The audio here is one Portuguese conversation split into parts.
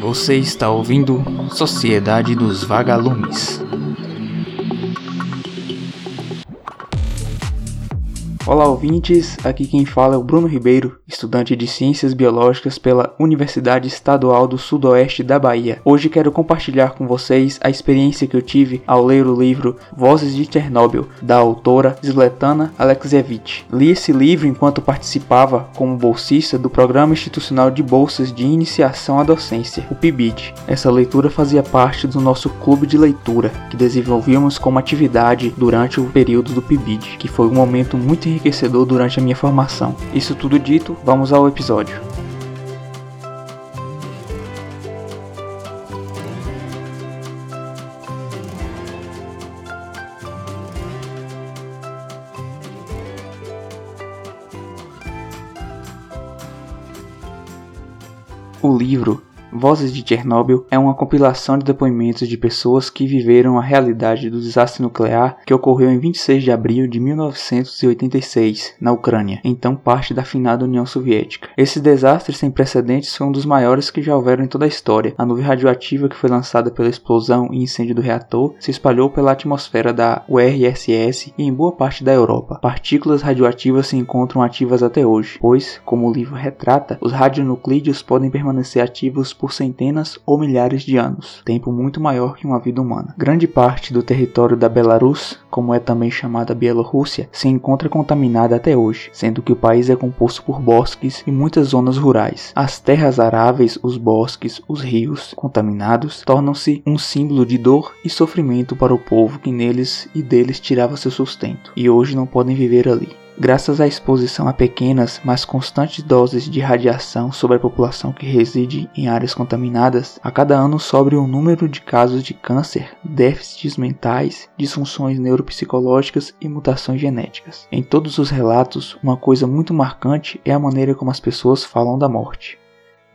Você está ouvindo Sociedade dos Vagalumes. Olá ouvintes, aqui quem fala é o Bruno Ribeiro, estudante de Ciências Biológicas pela Universidade Estadual do Sudoeste da Bahia. Hoje quero compartilhar com vocês a experiência que eu tive ao ler o livro Vozes de Chernobyl, da autora Zletana Alexievich. Li esse livro enquanto participava como bolsista do Programa Institucional de Bolsas de Iniciação à Docência, o PIBID. Essa leitura fazia parte do nosso clube de leitura, que desenvolvíamos como atividade durante o período do PIBID, que foi um momento muito enriquecedor durante a minha formação. Isso tudo dito, vamos ao episódio. O livro Vozes de Chernobyl é uma compilação de depoimentos de pessoas que viveram a realidade do desastre nuclear que ocorreu em 26 de abril de 1986 na Ucrânia, então parte da finada União Soviética. Esse desastre sem precedentes foi um dos maiores que já houveram em toda a história. A nuvem radioativa que foi lançada pela explosão e incêndio do reator se espalhou pela atmosfera da URSS e em boa parte da Europa. Partículas radioativas se encontram ativas até hoje, pois, como o livro retrata, os radionuclídeos podem permanecer ativos por por centenas ou milhares de anos, tempo muito maior que uma vida humana. Grande parte do território da Belarus, como é também chamada Bielorrússia, se encontra contaminada até hoje, sendo que o país é composto por bosques e muitas zonas rurais. As terras aráveis, os bosques, os rios contaminados tornam-se um símbolo de dor e sofrimento para o povo que neles e deles tirava seu sustento, e hoje não podem viver ali. Graças à exposição a pequenas, mas constantes doses de radiação sobre a população que reside em áreas contaminadas, a cada ano sobe um número de casos de câncer, déficits mentais, disfunções neuropsicológicas e mutações genéticas. Em todos os relatos, uma coisa muito marcante é a maneira como as pessoas falam da morte.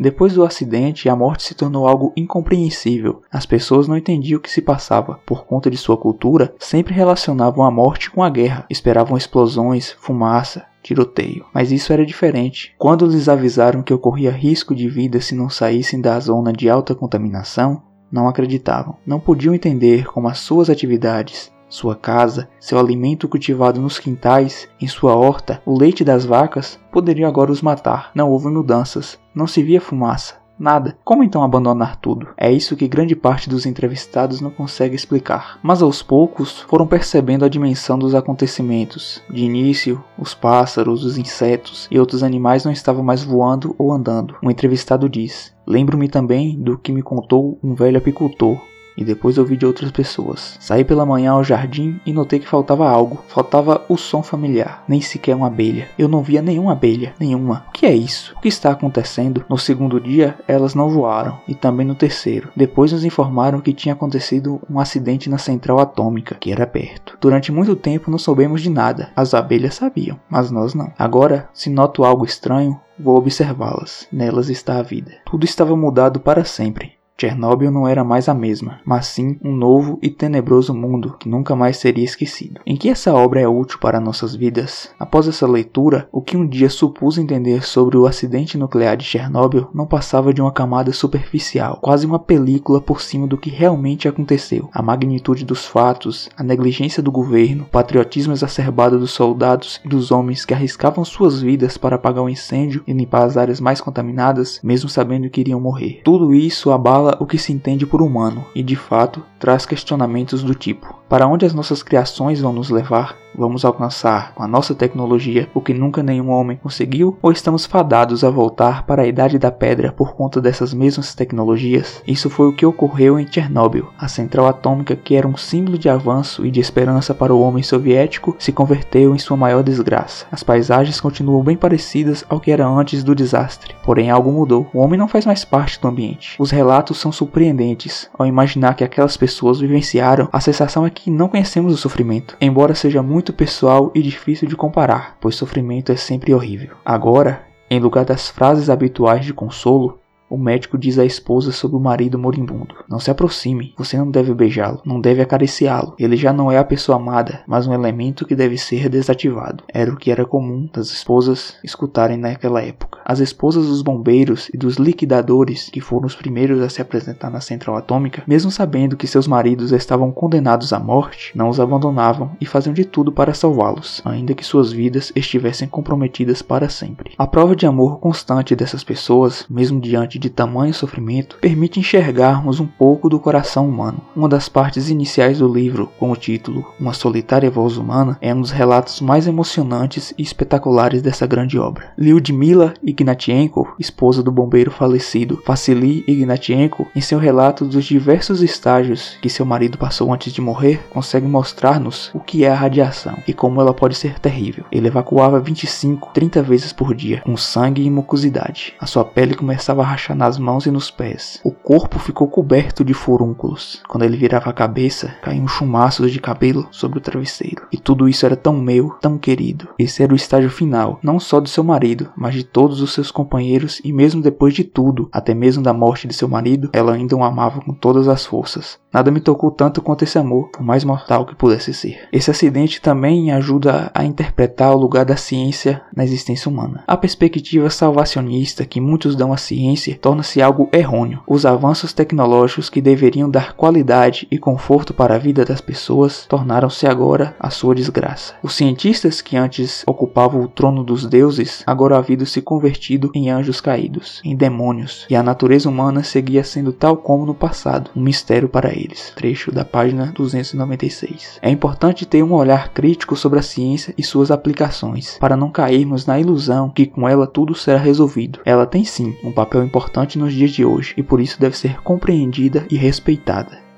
Depois do acidente, a morte se tornou algo incompreensível. As pessoas não entendiam o que se passava. Por conta de sua cultura, sempre relacionavam a morte com a guerra. Esperavam explosões, fumaça, tiroteio. Mas isso era diferente. Quando lhes avisaram que ocorria risco de vida se não saíssem da zona de alta contaminação, não acreditavam. Não podiam entender como as suas atividades, sua casa, seu alimento cultivado nos quintais, em sua horta, o leite das vacas, poderiam agora os matar. Não houve mudanças, não se via fumaça, nada. Como então abandonar tudo? É isso que grande parte dos entrevistados não consegue explicar. Mas aos poucos foram percebendo a dimensão dos acontecimentos. De início, os pássaros, os insetos e outros animais não estavam mais voando ou andando. Um entrevistado diz: Lembro-me também do que me contou um velho apicultor e depois ouvi de outras pessoas. Saí pela manhã ao jardim e notei que faltava algo. Faltava o som familiar, nem sequer uma abelha. Eu não via nenhuma abelha, nenhuma. O que é isso? O que está acontecendo? No segundo dia, elas não voaram, e também no terceiro. Depois nos informaram que tinha acontecido um acidente na central atômica, que era perto. Durante muito tempo não soubemos de nada. As abelhas sabiam, mas nós não. Agora, se noto algo estranho, vou observá-las. Nelas está a vida. Tudo estava mudado para sempre. Chernobyl não era mais a mesma, mas sim um novo e tenebroso mundo que nunca mais seria esquecido. Em que essa obra é útil para nossas vidas? Após essa leitura, o que um dia supus entender sobre o acidente nuclear de Chernobyl não passava de uma camada superficial, quase uma película por cima do que realmente aconteceu. A magnitude dos fatos, a negligência do governo, o patriotismo exacerbado dos soldados e dos homens que arriscavam suas vidas para apagar o incêndio e limpar as áreas mais contaminadas, mesmo sabendo que iriam morrer. Tudo isso abala o que se entende por humano e, de fato, traz questionamentos do tipo: para onde as nossas criações vão nos levar? Vamos alcançar com a nossa tecnologia o que nunca nenhum homem conseguiu? Ou estamos fadados a voltar para a Idade da Pedra por conta dessas mesmas tecnologias? Isso foi o que ocorreu em Chernobyl. A central atômica, que era um símbolo de avanço e de esperança para o homem soviético, se converteu em sua maior desgraça. As paisagens continuam bem parecidas ao que era antes do desastre, porém algo mudou. O homem não faz mais parte do ambiente. Os relatos são surpreendentes ao imaginar que aquelas pessoas vivenciaram. A sensação é que não conhecemos o sofrimento, embora seja muito pessoal e difícil de comparar, pois sofrimento é sempre horrível. Agora, em lugar das frases habituais de consolo, o médico diz à esposa sobre o marido moribundo: Não se aproxime, você não deve beijá-lo, não deve acariciá-lo. Ele já não é a pessoa amada, mas um elemento que deve ser desativado. Era o que era comum das esposas escutarem naquela época. As esposas dos bombeiros e dos liquidadores, que foram os primeiros a se apresentar na central atômica, mesmo sabendo que seus maridos estavam condenados à morte, não os abandonavam e faziam de tudo para salvá-los, ainda que suas vidas estivessem comprometidas para sempre. A prova de amor constante dessas pessoas, mesmo diante de tamanho sofrimento, permite enxergarmos um pouco do coração humano. Uma das partes iniciais do livro, com o título Uma Solitária Voz Humana, é um dos relatos mais emocionantes e espetaculares dessa grande obra. Lyudmila Ignatienko, esposa do bombeiro falecido Vassili Ignatienko, em seu relato dos diversos estágios que seu marido passou antes de morrer, consegue mostrar-nos o que é a radiação e como ela pode ser terrível. Ele evacuava 25, 30 vezes por dia, com sangue e mucosidade. A sua pele começava a rachar nas mãos e nos pés. O corpo ficou coberto de furúnculos. Quando ele virava a cabeça, caíam chumaços de cabelo sobre o travesseiro. E tudo isso era tão meu, tão querido. Esse era o estágio final, não só do seu marido, mas de todos os seus companheiros e mesmo depois de tudo, até mesmo da morte de seu marido, ela ainda o amava com todas as forças. Nada me tocou tanto quanto esse amor, por mais mortal que pudesse ser. Esse acidente também ajuda a interpretar o lugar da ciência na existência humana. A perspectiva salvacionista que muitos dão à ciência torna-se algo errôneo. Os avanços tecnológicos que deveriam dar qualidade e conforto para a vida das pessoas tornaram-se agora a sua desgraça. Os cientistas que antes ocupavam o trono dos deuses agora haviam se convertido em anjos caídos, em demônios, e a natureza humana seguia sendo tal como no passado, um mistério para eles. Trecho da página 296. É importante ter um olhar crítico sobre a ciência e suas aplicações, para não cairmos na ilusão que com ela tudo será resolvido. Ela tem sim um papel importante nos dias de hoje e por isso deve ser compreendida e respeitada.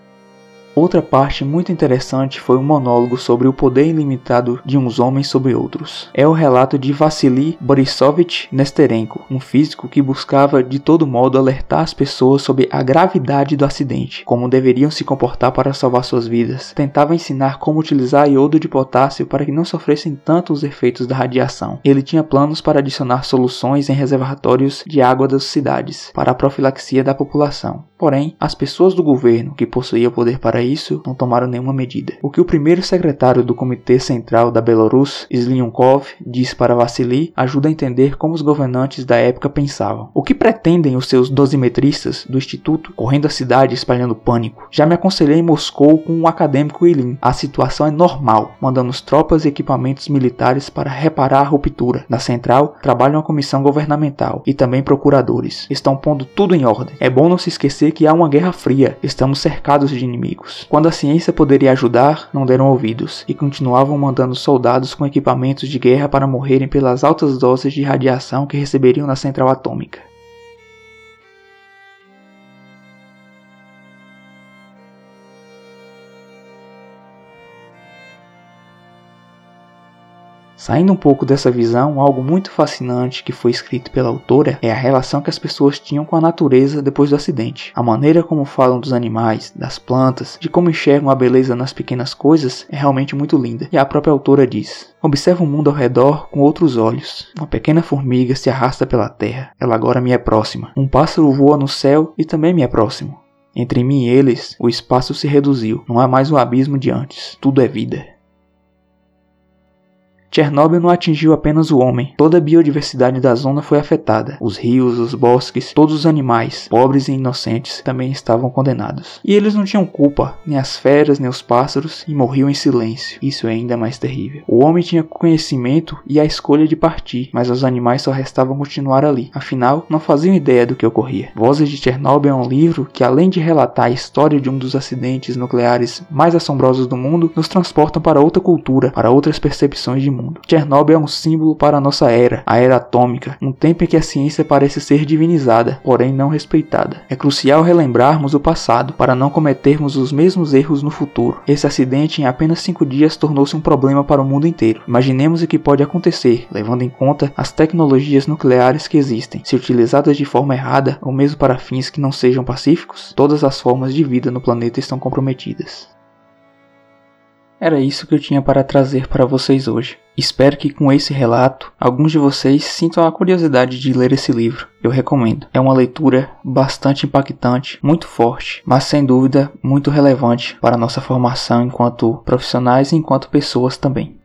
Outra parte muito interessante foi um monólogo sobre o poder ilimitado de uns homens sobre outros. É o relato de Vassili Borisovich Nesterenko, um físico que buscava de todo modo alertar as pessoas sobre a gravidade do acidente, como deveriam se comportar para salvar suas vidas. Tentava ensinar como utilizar iodo de potássio para que não sofressem tanto os efeitos da radiação. Ele tinha planos para adicionar soluções em reservatórios de água das cidades para a profilaxia da população. Porém, as pessoas do governo que possuíam poder para isso, não tomaram nenhuma medida. O que o primeiro secretário do Comitê Central da Belarus, Slyunkov, disse para Vassili ajuda a entender como os governantes da época pensavam. O que pretendem os seus dosimetristas do instituto correndo a cidade espalhando pânico? Já me aconselhei em Moscou com um acadêmico Ilin. A situação é normal. Mandamos tropas e equipamentos militares para reparar a ruptura. Na central, trabalha uma comissão governamental e também procuradores. Estão pondo tudo em ordem. É bom não se esquecer que há uma guerra fria. Estamos cercados de inimigos. Quando a ciência poderia ajudar, não deram ouvidos e continuavam mandando soldados com equipamentos de guerra para morrerem pelas altas doses de radiação que receberiam na central atômica. Saindo um pouco dessa visão, algo muito fascinante que foi escrito pela autora é a relação que as pessoas tinham com a natureza depois do acidente. A maneira como falam dos animais, das plantas, de como enxergam a beleza nas pequenas coisas é realmente muito linda. E a própria autora diz: Observa o mundo ao redor com outros olhos. Uma pequena formiga se arrasta pela terra. Ela agora me é próxima. Um pássaro voa no céu e também me é próximo. Entre mim e eles, o espaço se reduziu. Não há mais o abismo de antes. Tudo é vida. Chernobyl não atingiu apenas o homem, toda a biodiversidade da zona foi afetada. Os rios, os bosques, todos os animais, pobres e inocentes, também estavam condenados. E eles não tinham culpa, nem as feras, nem os pássaros, e morriam em silêncio. Isso é ainda mais terrível. O homem tinha conhecimento e a escolha de partir, mas os animais só restavam continuar ali. Afinal, não faziam ideia do que ocorria. Vozes de Chernobyl é um livro que, além de relatar a história de um dos acidentes nucleares mais assombrosos do mundo, nos transportam para outra cultura, para outras percepções de mundo mundo. Chernobyl é um símbolo para a nossa era, a era atômica, um tempo em que a ciência parece ser divinizada, porém não respeitada. É crucial relembrarmos o passado para não cometermos os mesmos erros no futuro. Esse acidente em apenas cinco dias tornou-se um problema para o mundo inteiro. Imaginemos o que pode acontecer, levando em conta as tecnologias nucleares que existem. Se utilizadas de forma errada ou mesmo para fins que não sejam pacíficos, todas as formas de vida no planeta estão comprometidas. Era isso que eu tinha para trazer para vocês hoje. Espero que com esse relato alguns de vocês sintam a curiosidade de ler esse livro. Eu recomendo. É uma leitura bastante impactante, muito forte, mas sem dúvida muito relevante para a nossa formação enquanto profissionais e enquanto pessoas também.